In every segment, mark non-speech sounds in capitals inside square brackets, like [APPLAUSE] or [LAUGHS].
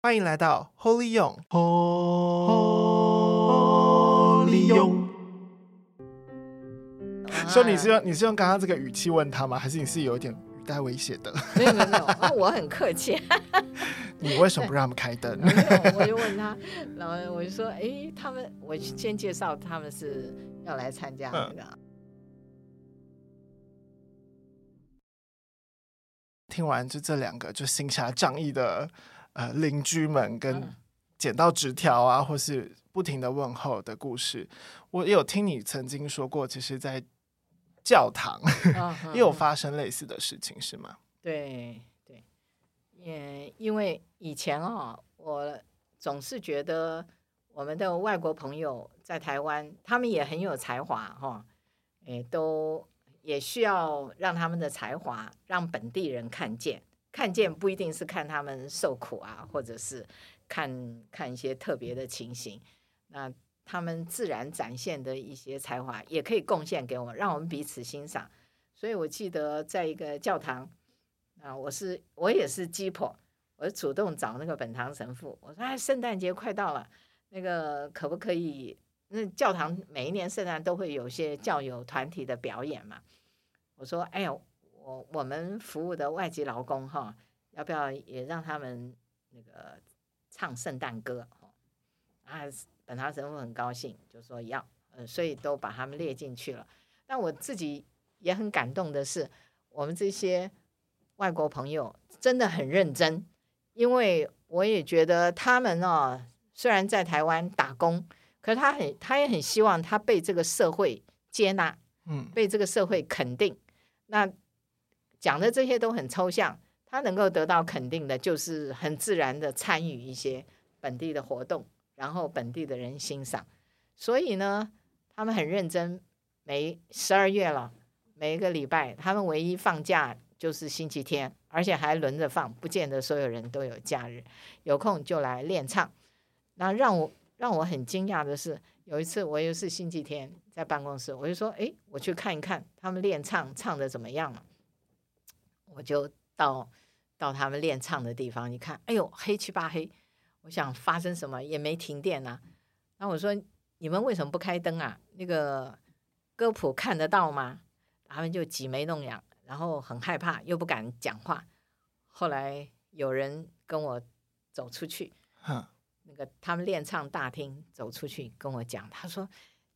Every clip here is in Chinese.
欢迎来到 Holy 勇，Holy 勇。[LAUGHS] 说你是用你是用刚刚这个语气问他吗？还是你是有一点语带威胁的？没有没有没有，我很客气。[LAUGHS] 你为什么不让他们开灯？我就问他，然后我就说，哎，他们，我先介绍他们是要来参加那个。嗯听完就这两个就行侠仗义的呃邻居们跟捡到纸条啊，或是不停的问候的故事，我也有听你曾经说过，其实，在教堂 [LAUGHS] 也有发生类似的事情，是吗？对对，也因为以前啊，我总是觉得我们的外国朋友在台湾，他们也很有才华哈，哎都。也需要让他们的才华让本地人看见，看见不一定是看他们受苦啊，或者是看看一些特别的情形，那他们自然展现的一些才华也可以贡献给我们，让我们彼此欣赏。所以我记得在一个教堂啊，我是我也是鸡婆，我主动找那个本堂神父，我说：“哎，圣诞节快到了，那个可不可以？那教堂每一年圣诞都会有些教友团体的表演嘛。”我说：“哎呀，我我们服务的外籍劳工哈，要不要也让他们那个唱圣诞歌？啊，本堂神父很高兴，就说要，呃，所以都把他们列进去了。但我自己也很感动的是，我们这些外国朋友真的很认真，因为我也觉得他们哦，虽然在台湾打工，可是他很，他也很希望他被这个社会接纳，嗯，被这个社会肯定。”那讲的这些都很抽象，他能够得到肯定的，就是很自然的参与一些本地的活动，然后本地的人欣赏。所以呢，他们很认真。每十二月了，每一个礼拜，他们唯一放假就是星期天，而且还轮着放，不见得所有人都有假日。有空就来练唱。那让我让我很惊讶的是，有一次我又是星期天。在办公室，我就说：“哎，我去看一看他们练唱唱的怎么样了。”我就到到他们练唱的地方一看，哎呦，黑漆八黑。我想发生什么也没停电啊。然后我说：“你们为什么不开灯啊？那个歌谱看得到吗？”他们就挤眉弄眼，然后很害怕，又不敢讲话。后来有人跟我走出去，那个他们练唱大厅走出去跟我讲，他说。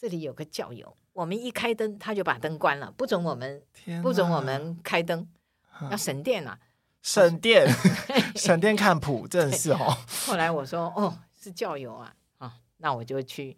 这里有个教友，我们一开灯，他就把灯关了，不准我们，不准我们开灯，要省电啊！省电，[LAUGHS] 省电看谱，真的是哦。后来我说，哦，是教友啊，啊，那我就去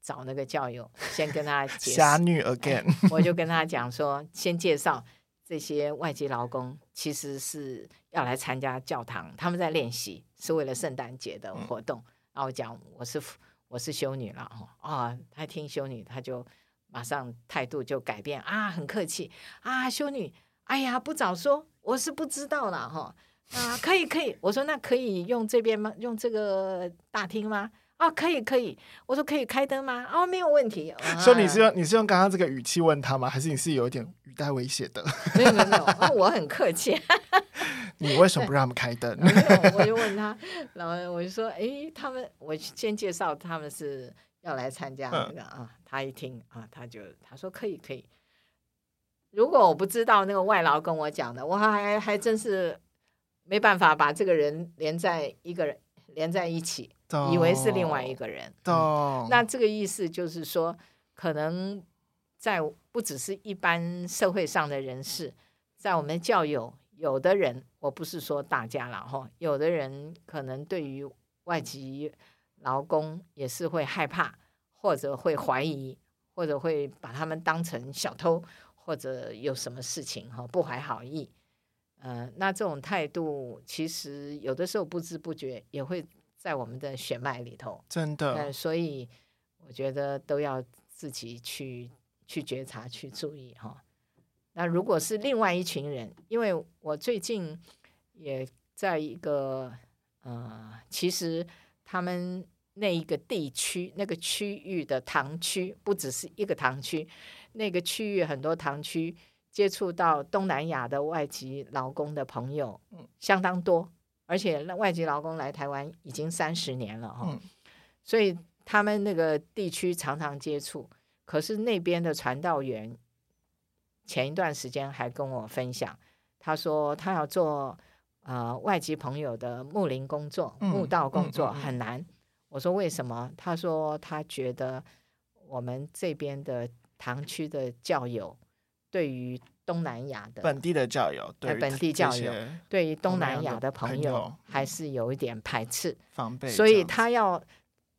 找那个教友，先跟他解释。侠女 again，我就跟他讲说，先介绍这些外籍劳工，其实是要来参加教堂，他们在练习，是为了圣诞节的活动。嗯、然后我讲，我是。我是修女了哦，啊，他听修女，他就马上态度就改变啊，很客气啊，修女，哎呀，不早说，我是不知道了哈，啊，可以可以，我说那可以用这边吗？用这个大厅吗？啊，可以可以，我说可以开灯吗？哦，没有问题。说你是用你是用刚刚这个语气问他吗？还是你是有一点语带威胁的？[LAUGHS] 没有没有没有，我很客气。[LAUGHS] 你为什么不让他们开灯？[LAUGHS] 我就问他，然后我就说，哎，他们，我先介绍他们是要来参加那个啊。他一听啊，他就他说可以可以。如果我不知道那个外劳跟我讲的，我还还真是没办法把这个人连在一个人连在一起，以为是另外一个人。嗯，那这个意思就是说，可能在不只是一般社会上的人士，在我们教友。有的人，我不是说大家了哈，有的人可能对于外籍劳工也是会害怕，或者会怀疑，或者会把他们当成小偷，或者有什么事情哈，不怀好意。呃，那这种态度其实有的时候不知不觉也会在我们的血脉里头，真的。呃，所以我觉得都要自己去去觉察、去注意哈。那如果是另外一群人，因为我最近也在一个呃，其实他们那一个地区、那个区域的堂区，不只是一个堂区，那个区域很多堂区接触到东南亚的外籍劳工的朋友，相当多。而且外籍劳工来台湾已经三十年了哈，嗯、所以他们那个地区常常接触。可是那边的传道员前一段时间还跟我分享，他说他要做呃外籍朋友的牧灵工作、牧道工作很难。我说为什么？他说他觉得我们这边的堂区的教友对于东南亚的本地的教友，对本地教友对于东南亚的朋友还是有一点排斥防备，所以他要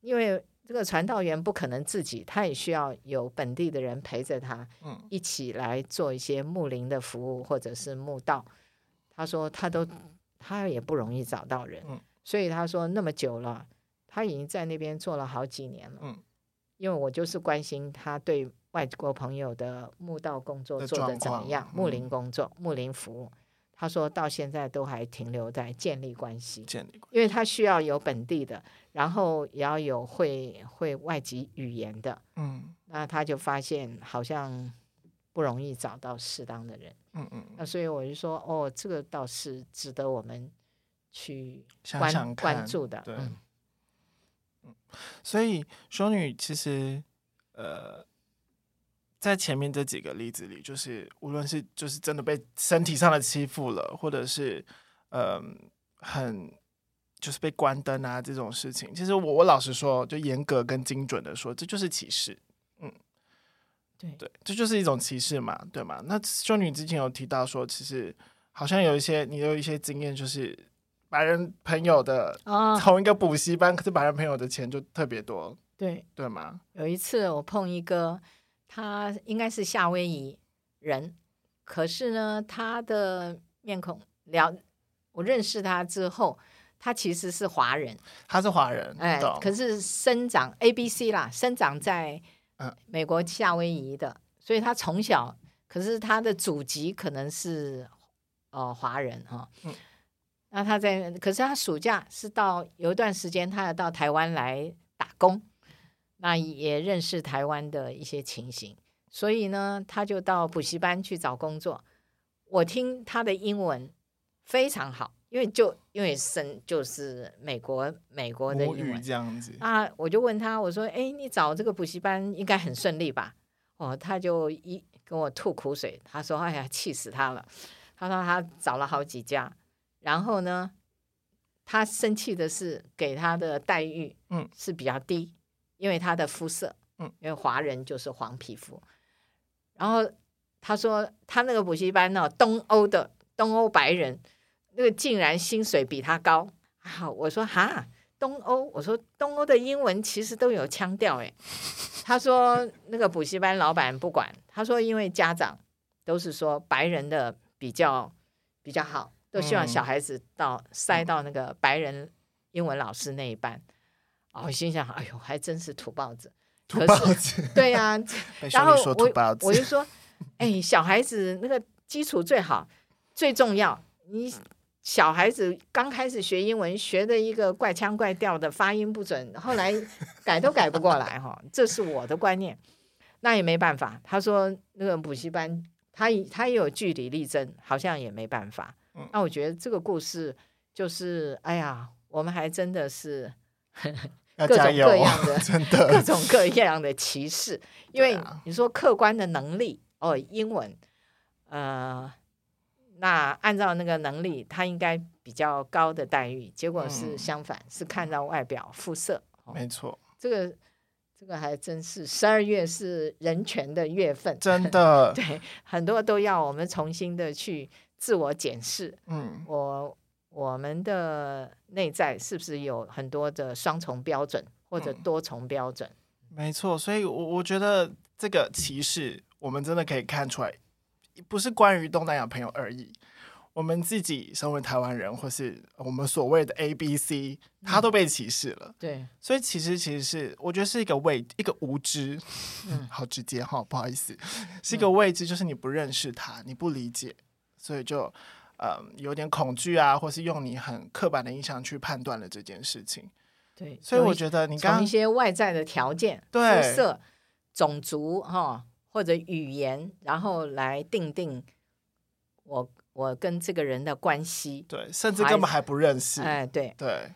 因为。这个传道员不可能自己，他也需要有本地的人陪着他，嗯，一起来做一些牧灵的服务或者是牧道。他说他都他也不容易找到人，嗯，所以他说那么久了，他已经在那边做了好几年了，嗯，因为我就是关心他对外国朋友的墓道工作做得怎么样，牧灵工作、牧灵服务。他说到现在都还停留在建立关系，建立关系，因为他需要有本地的，然后也要有会会外籍语言的，嗯，那他就发现好像不容易找到适当的人，嗯嗯，那所以我就说，哦，这个倒是值得我们去关关注的，对，嗯，所以修女其实，呃。在前面这几个例子里，就是无论是就是真的被身体上的欺负了，或者是呃很就是被关灯啊这种事情，其实我我老实说，就严格跟精准的说，这就是歧视。嗯，对对，这就是一种歧视嘛，对吗？那修女之前有提到说，其实好像有一些你有一些经验，就是白人朋友的同一个补习班，可是白人朋友的钱就特别多，对对吗？有一次我碰一个。他应该是夏威夷人，可是呢，他的面孔了，我认识他之后，他其实是华人。他是华人，哎，懂可是生长 A B C 啦，生长在美国夏威夷的，嗯、所以他从小，可是他的祖籍可能是呃华人哈。哦嗯、那他在，可是他暑假是到有一段时间，他要到台湾来打工。那也认识台湾的一些情形，所以呢，他就到补习班去找工作。我听他的英文非常好，因为就因为生就是美国美国的英语这样子啊，我就问他，我说：“哎，你找这个补习班应该很顺利吧？”哦，他就一跟我吐苦水，他说：“哎呀，气死他了！他说他找了好几家，然后呢，他生气的是给他的待遇嗯是比较低。”因为他的肤色，嗯，因为华人就是黄皮肤，然后他说他那个补习班呢，东欧的东欧白人，那个竟然薪水比他高啊！我说哈，东欧，我说东欧的英文其实都有腔调诶。他说那个补习班老板不管，他说因为家长都是说白人的比较比较好，都希望小孩子到塞到那个白人英文老师那一班。我、哦、心想，哎呦，还真是土包子，土包子，对呀、[LAUGHS] 啊。然后我我就说，哎，小孩子那个基础最好，最重要。你小孩子刚开始学英文，学的一个怪腔怪调的，发音不准，后来改都改不过来哈。这是我的观念，那也没办法。他说那个补习班，他他也有据理力争，好像也没办法。那我觉得这个故事就是，哎呀，我们还真的是。各种各样的，[LAUGHS] 真的各种各样的歧视，因为你说客观的能力哦，英文，呃，那按照那个能力，他应该比较高的待遇，结果是相反，嗯、是看到外表肤色。哦、没错，这个这个还真是十二月是人权的月份，真 [LAUGHS] 的，对，很多都要我们重新的去自我检视。嗯，我。我们的内在是不是有很多的双重标准或者多重标准？嗯，没错，所以，我我觉得这个歧视，我们真的可以看出来，不是关于东南亚朋友而已。我们自己身为台湾人，或是我们所谓的 A、B、C，他都被歧视了。嗯，对，所以其实其实是我觉得是一个未一个无知，嗯，[LAUGHS] 好直接哈，不好意思，是一个未知，就是你不认识他，你不理解，所以就。嗯，有点恐惧啊，或是用你很刻板的印象去判断了这件事情。对，所以我觉得你刚刚从一些外在的条件、对肤色、种族哈，或者语言，然后来定定我我跟这个人的关系，对，甚至根本还不认识。哎，对对，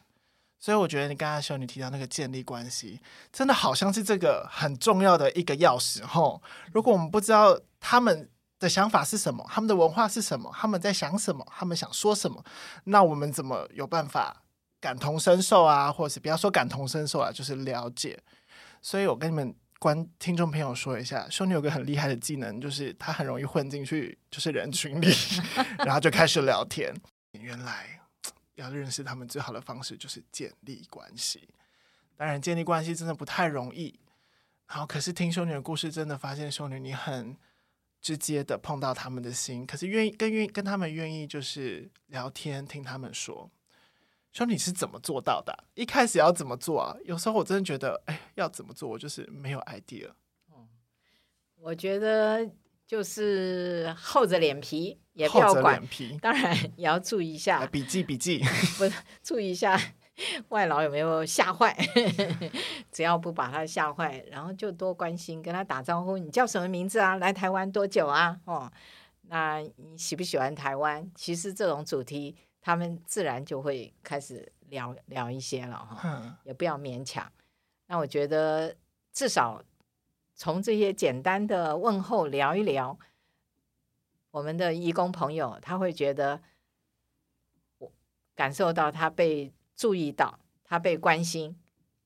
所以我觉得你刚才修女提到那个建立关系，真的好像是这个很重要的一个钥匙。吼，如果我们不知道他们的想法是什么，他们的文化是什么，他们在想什么，他们想说什么，那我们怎么有办法感同身受啊？或者是不要说感同身受啊，就是了解。所以我跟你们。观听众朋友说一下，修女有个很厉害的技能，就是她很容易混进去，就是人群里，[LAUGHS] 然后就开始聊天。原来要认识他们最好的方式就是建立关系。当然，建立关系真的不太容易。然后，可是听修女的故事，真的发现修女你很直接的碰到他们的心，可是愿意更愿意跟他们愿意就是聊天，听他们说。说你是怎么做到的？一开始要怎么做啊？有时候我真的觉得，哎，要怎么做，我就是没有 idea。嗯，我觉得就是厚着脸皮，也不要管。皮当然也要注意一下，笔记笔记，[LAUGHS] 不注意一下 [LAUGHS] 外劳有没有吓坏。[LAUGHS] 只要不把他吓坏，然后就多关心，跟他打招呼。你叫什么名字啊？来台湾多久啊？哦，那你喜不喜欢台湾？其实这种主题。他们自然就会开始聊聊一些了哈，也不要勉强。那我觉得至少从这些简单的问候聊一聊，我们的义工朋友他会觉得我感受到他被注意到，他被关心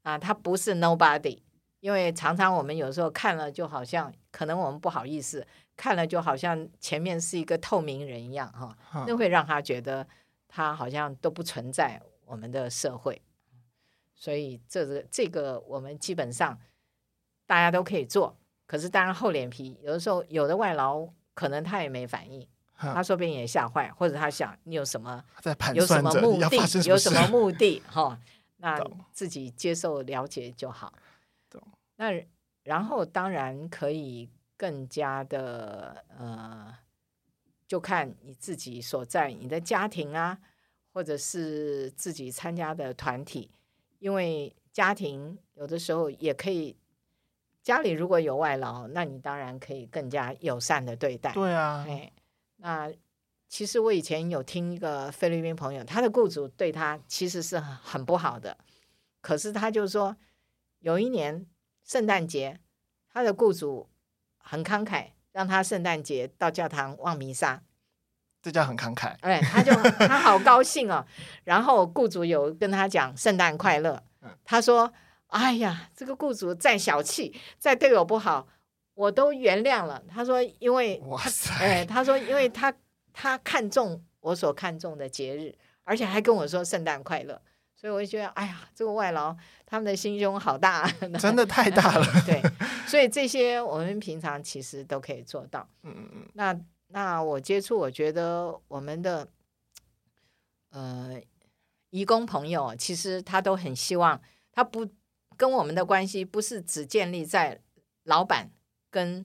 啊，他不是 nobody。因为常常我们有时候看了就好像可能我们不好意思看了就好像前面是一个透明人一样哈，那会让他觉得。他好像都不存在我们的社会，所以这个这个我们基本上大家都可以做。可是当然厚脸皮，有的时候有的外劳可能他也没反应，他说不定也吓坏，或者他想你有什么有什么目的，有什么目的 [LAUGHS] 哈？那自己接受了解就好。那然后当然可以更加的呃。就看你自己所在你的家庭啊，或者是自己参加的团体，因为家庭有的时候也可以，家里如果有外劳，那你当然可以更加友善的对待。对啊，哎，那其实我以前有听一个菲律宾朋友，他的雇主对他其实是很不好的，可是他就说，有一年圣诞节，他的雇主很慷慨。让他圣诞节到教堂望弥撒，这叫很慷慨。哎，他就他好高兴哦。然后雇主有跟他讲圣诞快乐。他说：“哎呀，这个雇主再小气，再对我不好，我都原谅了。”他说：“因为哇塞，哎，他说因为他他看中我所看重的节日，而且还跟我说圣诞快乐。”所以我就觉得，哎呀，这个外劳他们的心胸好大，[LAUGHS] 真的太大了。[LAUGHS] 对，所以这些我们平常其实都可以做到。嗯嗯嗯。那那我接触，我觉得我们的呃义工朋友，其实他都很希望，他不跟我们的关系不是只建立在老板跟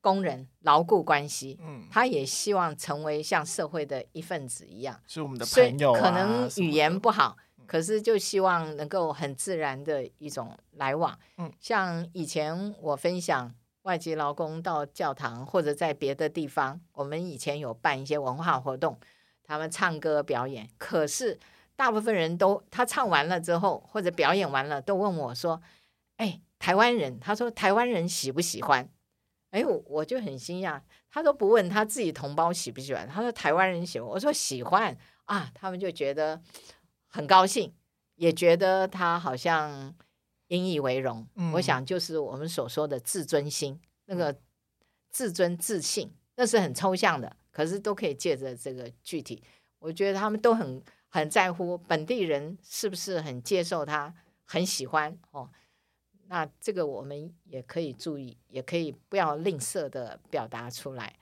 工人牢固关系，嗯，他也希望成为像社会的一份子一样，是我们的朋友啊，可能语言不好。可是就希望能够很自然的一种来往，嗯，像以前我分享外籍劳工到教堂或者在别的地方，我们以前有办一些文化活动，他们唱歌表演。可是大部分人都他唱完了之后或者表演完了，都问我说：“哎，台湾人？”他说：“台湾人喜不喜欢？”哎，我我就很惊讶，他都不问他自己同胞喜不喜欢，他说台湾人喜欢。我说喜欢啊，他们就觉得。很高兴，也觉得他好像引以为荣。嗯，我想就是我们所说的自尊心，那个自尊自信，那是很抽象的，可是都可以借着这个具体。我觉得他们都很很在乎本地人是不是很接受他，很喜欢哦。那这个我们也可以注意，也可以不要吝啬的表达出来。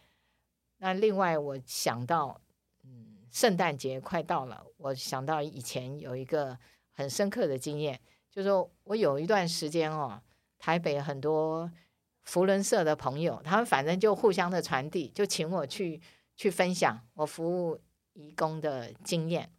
那另外我想到。嗯圣诞节快到了，我想到以前有一个很深刻的经验，就是说我有一段时间哦，台北很多福伦社的朋友，他们反正就互相的传递，就请我去去分享我服务义工的经验。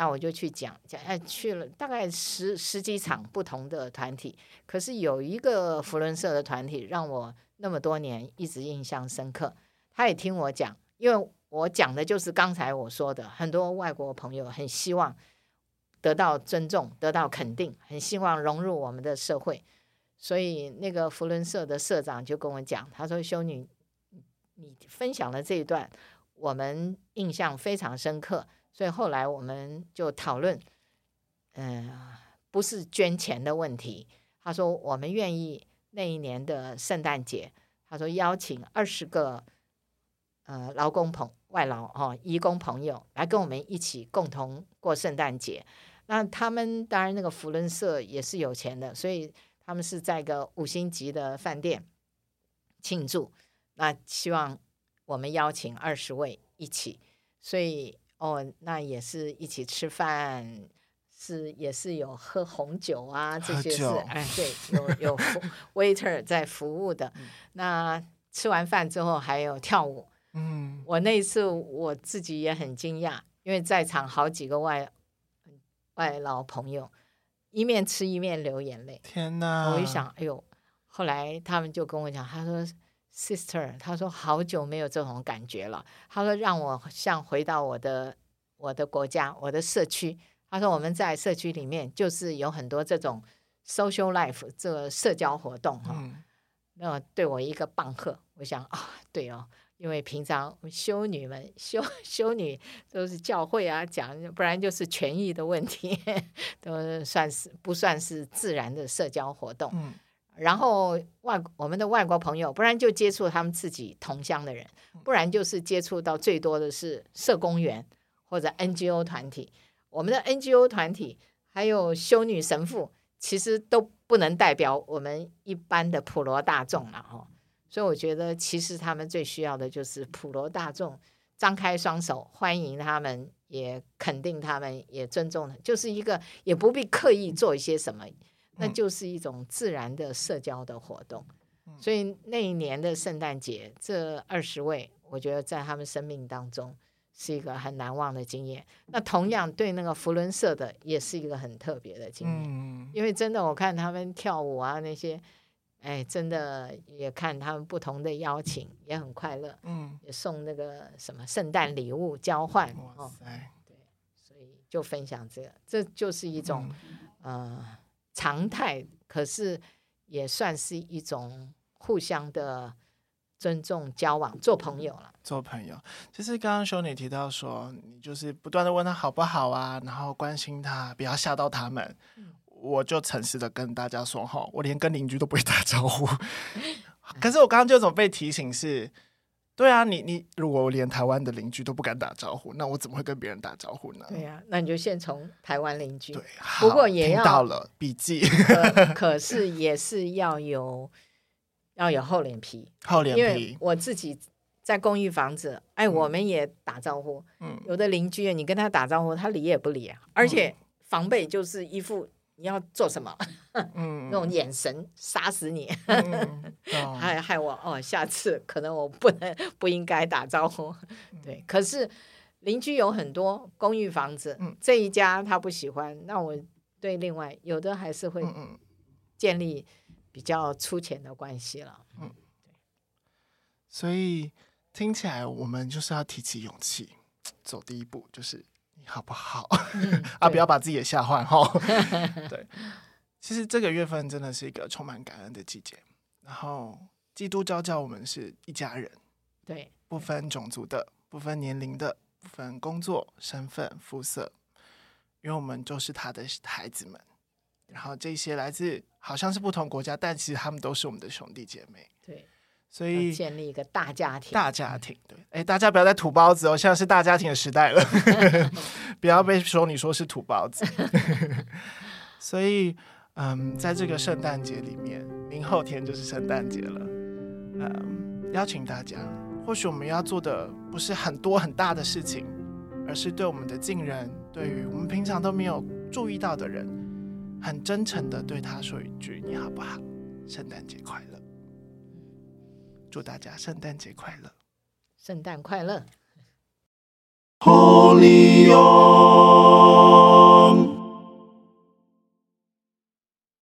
那我就去讲讲，哎，去了大概十十几场不同的团体，可是有一个扶轮社的团体让我那么多年一直印象深刻。他也听我讲，因为。我讲的就是刚才我说的，很多外国朋友很希望得到尊重，得到肯定，很希望融入我们的社会。所以那个扶轮社的社长就跟我讲，他说：“修女，你分享了这一段，我们印象非常深刻。所以后来我们就讨论，嗯、不是捐钱的问题。他说我们愿意那一年的圣诞节，他说邀请二十个呃劳工朋外劳哦，移工朋友来跟我们一起共同过圣诞节。那他们当然那个福伦社也是有钱的，所以。”他们是在一个五星级的饭店庆祝，那希望我们邀请二十位一起，所以哦，那也是一起吃饭，是也是有喝红酒啊，这些是哎对，有有 [LAUGHS] waiter 在服务的。那吃完饭之后还有跳舞，嗯，我那一次我自己也很惊讶，因为在场好几个外外劳朋友。一面吃一面流眼泪，天哪！我一想，哎呦，后来他们就跟我讲，他说，Sister，他说好久没有这种感觉了。他说让我像回到我的我的国家，我的社区。他说我们在社区里面就是有很多这种 social life 这个社交活动哈。嗯、那对我一个棒喝，我想啊，对哦。因为平常修女们修修女都是教会啊讲，不然就是权益的问题，[LAUGHS] 都算是不算是自然的社交活动。嗯、然后外我们的外国朋友，不然就接触他们自己同乡的人，不然就是接触到最多的是社工员或者 NGO 团体。我们的 NGO 团体还有修女神父，其实都不能代表我们一般的普罗大众了哦。所以我觉得，其实他们最需要的就是普罗大众张开双手欢迎他们，也肯定他们，也尊重，就是一个也不必刻意做一些什么，那就是一种自然的社交的活动。所以那一年的圣诞节，这二十位，我觉得在他们生命当中是一个很难忘的经验。那同样对那个扶轮社的，也是一个很特别的经验，因为真的我看他们跳舞啊那些。哎，真的也看他们不同的邀请，也很快乐。嗯，也送那个什么圣诞礼物交换。哇塞、哦！对，所以就分享这个，这就是一种、嗯、呃常态，可是也算是一种互相的尊重、交往、做朋友了。做朋友，就是刚刚修女提到说，你就是不断的问他好不好啊，然后关心他，不要吓到他们。嗯我就诚实的跟大家说哈，我连跟邻居都不会打招呼。[LAUGHS] 可是我刚刚就总被提醒是，对啊，你你如果我连台湾的邻居都不敢打招呼，那我怎么会跟别人打招呼呢？对呀、啊，那你就先从台湾邻居。对，不过也要到了笔记可，[LAUGHS] 可是也是要有要有厚脸皮，厚脸皮。我自己在公寓房子，哎，我们也打招呼。嗯，有的邻居你跟他打招呼，他理也不理啊，而且防备就是一副。你要做什么？[LAUGHS] 嗯，那种眼神杀死你，[LAUGHS] 害害我哦！下次可能我不能不应该打招呼。对，可是邻居有很多公寓房子，嗯、这一家他不喜欢，那我对另外有的还是会建立比较粗浅的关系了。嗯，对。所以听起来，我们就是要提起勇气，走第一步，就是。好不好？嗯、[LAUGHS] 啊，不要把自己也吓坏哈。[LAUGHS] 对，其实这个月份真的是一个充满感恩的季节。然后，基督教教我们是一家人，对，不分种族的，不分年龄的，不分工作、身份、肤色，因为我们就是他的孩子们。然后，这些来自好像是不同国家，但其实他们都是我们的兄弟姐妹。对。所以建立一个大家庭，大家庭对，哎，大家不要再土包子哦，现在是大家庭的时代了，[LAUGHS] 不要被说你说是土包子。[LAUGHS] 所以，嗯，在这个圣诞节里面，明后天就是圣诞节了，嗯，邀请大家，或许我们要做的不是很多很大的事情，而是对我们的近人，对于我们平常都没有注意到的人，很真诚的对他说一句：“你好不好？圣诞节快乐。”祝大家圣诞节快乐！圣诞快乐！Holy